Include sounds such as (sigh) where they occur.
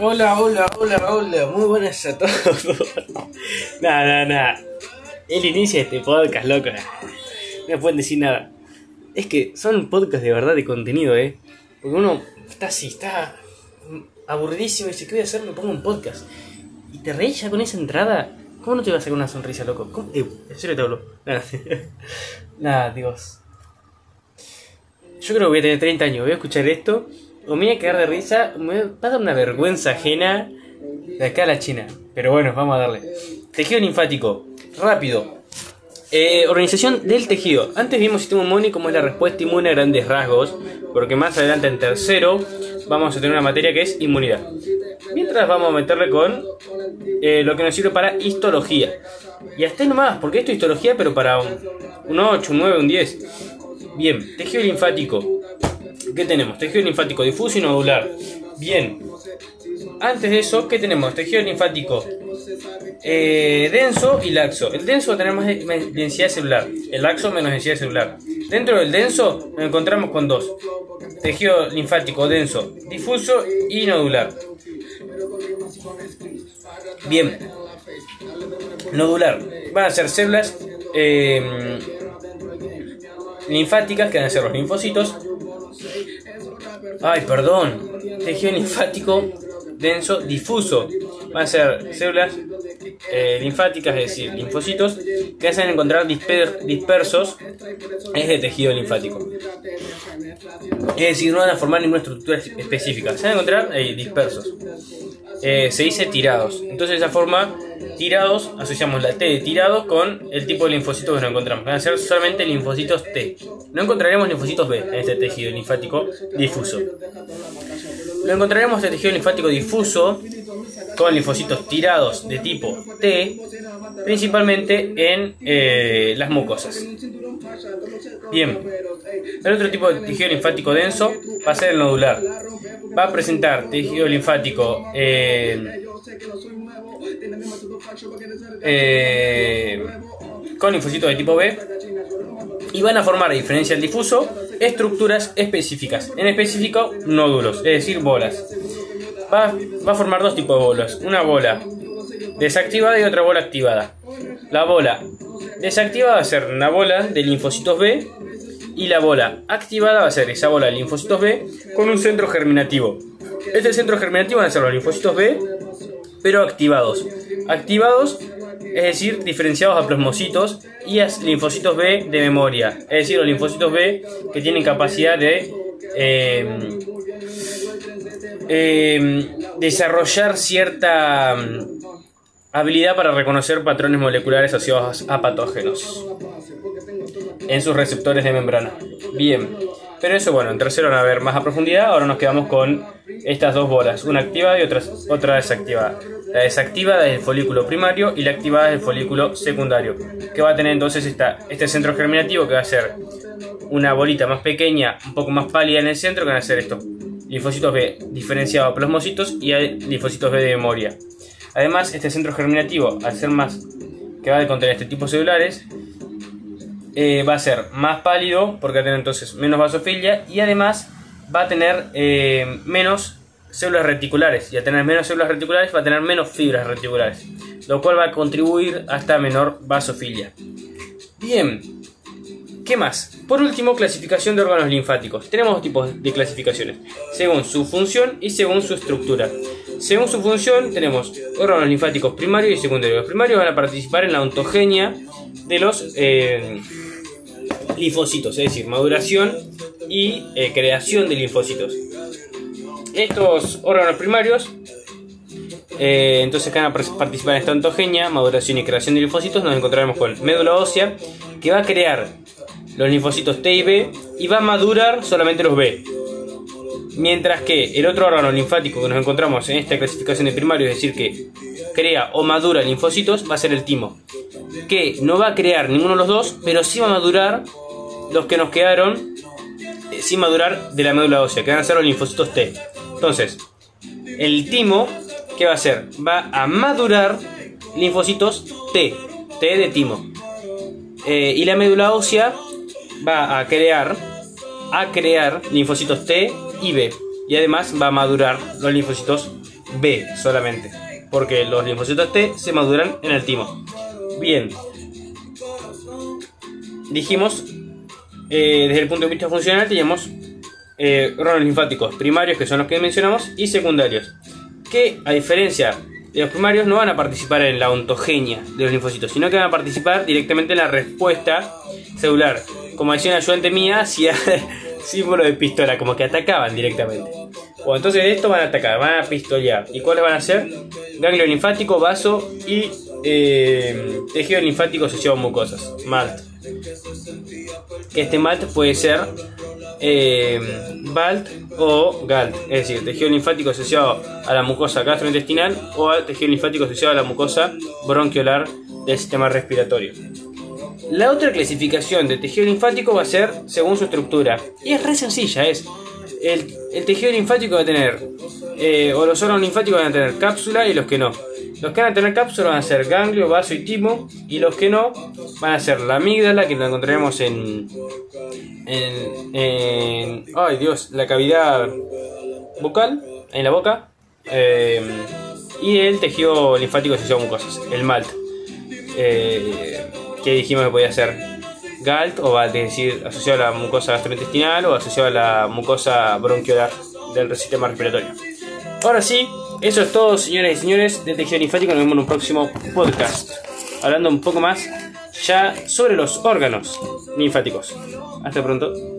Hola, hola, hola, hola, muy buenas a todos. (laughs) nada, nada, nada. El inicio de este podcast, loco. No me pueden decir nada. Es que son podcasts de verdad de contenido, eh. Porque uno está así, está aburridísimo y dice, ¿qué voy a hacer? Me pongo un podcast. Y te reís ya con esa entrada. ¿Cómo no te vas a sacar una sonrisa, loco? ¿Cómo? Eh, en te hablo. (laughs) Nada, Dios. Yo creo que voy a tener 30 años, voy a escuchar esto, o me voy a quedar de risa, me va a dar una vergüenza ajena de acá a la China. Pero bueno, vamos a darle. Tejido linfático, rápido. Eh, organización del tejido. Antes vimos sistema inmune como es la respuesta inmune a grandes rasgos, porque más adelante en tercero vamos a tener una materia que es inmunidad. Mientras vamos a meterle con eh, lo que nos sirve para histología. Y hasta nomás, porque esto es histología, pero para un, un 8, un 9, un 10. Bien, tejido linfático. ¿Qué tenemos? Tejido linfático difuso y nodular. Bien. Antes de eso, ¿qué tenemos? Tejido linfático eh, denso y laxo. El denso va densidad celular. El laxo menos densidad celular. Dentro del denso nos encontramos con dos. Tejido linfático denso, difuso y nodular. Bien. Nodular. Van a ser células eh, linfáticas, que van a ser los linfocitos. Ay, perdón. Tejido linfático denso difuso. Van a ser células eh, linfáticas, es decir, linfocitos, que a encontrar dispersos es de tejido linfático. Es decir, no van a formar ninguna estructura específica, se van a encontrar eh, dispersos. Eh, se dice tirados. Entonces, de esa forma, tirados, asociamos la T de tirado con el tipo de linfocitos que nos encontramos. Van a ser solamente linfocitos T. No encontraremos linfocitos B en este tejido linfático difuso. Lo encontraremos este tejido linfático difuso con linfocitos tirados de tipo T, principalmente en eh, las mucosas. Bien, el otro tipo de tejido linfático denso va a ser el nodular. Va a presentar tejido linfático eh, eh, con linfocitos de tipo B y van a formar, a diferencia del difuso, estructuras específicas, en específico nódulos, es decir, bolas. Va, va, a formar dos tipos de bolas, una bola desactivada y otra bola activada. La bola desactivada va a ser una bola de linfocitos B y la bola activada va a ser esa bola de linfocitos B con un centro germinativo. Este centro germinativo van a ser los linfocitos B, pero activados. Activados es decir, diferenciados a plasmocitos y a linfocitos B de memoria, es decir, los linfocitos B que tienen capacidad de eh, eh, desarrollar cierta mm, habilidad para reconocer patrones moleculares asociados a patógenos en sus receptores de membrana. Bien, pero eso bueno, en tercero van a ver más a profundidad, ahora nos quedamos con estas dos bolas, una activada y otra, otra desactivada. La desactivada es el folículo primario y la activada es el folículo secundario, que va a tener entonces esta, este centro germinativo que va a ser una bolita más pequeña, un poco más pálida en el centro, que van a ser estos linfocitos B diferenciados a plasmocitos y linfocitos B de memoria. Además, este centro germinativo, al ser más que va a contener este tipo de celulares, eh, va a ser más pálido porque va a tener entonces menos vasofilia y además va a tener eh, menos células reticulares y a tener menos células reticulares va a tener menos fibras reticulares, lo cual va a contribuir a esta menor vasofilia. Bien, ¿qué más? Por último, clasificación de órganos linfáticos. Tenemos dos tipos de clasificaciones, según su función y según su estructura. Según su función, tenemos órganos linfáticos primarios y secundarios. Los primarios van a participar en la ontogenia de los eh, linfocitos, es decir, maduración y eh, creación de linfocitos estos órganos primarios, eh, entonces que van a participar en esta ontogenia, maduración y creación de linfocitos, nos encontraremos con médula ósea, que va a crear los linfocitos T y B y va a madurar solamente los B. Mientras que el otro órgano linfático que nos encontramos en esta clasificación de primario, es decir, que crea o madura linfocitos, va a ser el timo. Que no va a crear ninguno de los dos, pero sí va a madurar los que nos quedaron eh, sin madurar de la médula ósea, que van a ser los linfocitos T. Entonces, el timo, ¿qué va a hacer? Va a madurar linfocitos T, T de timo. Eh, y la médula ósea va a crear, a crear linfocitos T y B. Y además va a madurar los linfocitos B solamente, porque los linfocitos T se maduran en el timo. Bien, dijimos, eh, desde el punto de vista funcional, tenemos eh, linfáticos primarios, que son los que mencionamos, y secundarios, que a diferencia de los primarios no van a participar en la ontogenia de los linfocitos, sino que van a participar directamente en la respuesta celular. Como decía una ayudante mía, (laughs) hacía símbolo de pistola, como que atacaban directamente. O entonces de esto van a atacar, van a pistolear. ¿Y cuáles van a ser? Ganglio linfático, vaso y eh, tejido linfático asociado a mucosas, MALT. Este MALT puede ser eh, BALT o GALT, es decir, tejido linfático asociado a la mucosa gastrointestinal o al tejido linfático asociado a la mucosa bronquiolar del sistema respiratorio. La otra clasificación de tejido linfático va a ser según su estructura. Y es re sencilla, es el, tejido linfático va a tener, eh, o los órganos linfáticos van a tener cápsula y los que no. Los que van a tener cápsula van a ser ganglio, vaso y timo, y los que no van a ser la amígdala, que la encontraremos en, en, ay Dios, la cavidad bucal, en la boca, eh, y el tejido linfático asociado a mucosas, el MALT, eh, que dijimos que podía ser GALT o es decir, asociado a la mucosa gastrointestinal o asociado a la mucosa bronquiolar del sistema respiratorio. Ahora sí, eso es todo, señores y señores de tejido linfático. Nos vemos en un próximo podcast. Hablando un poco más ya sobre los órganos linfáticos. Hasta pronto.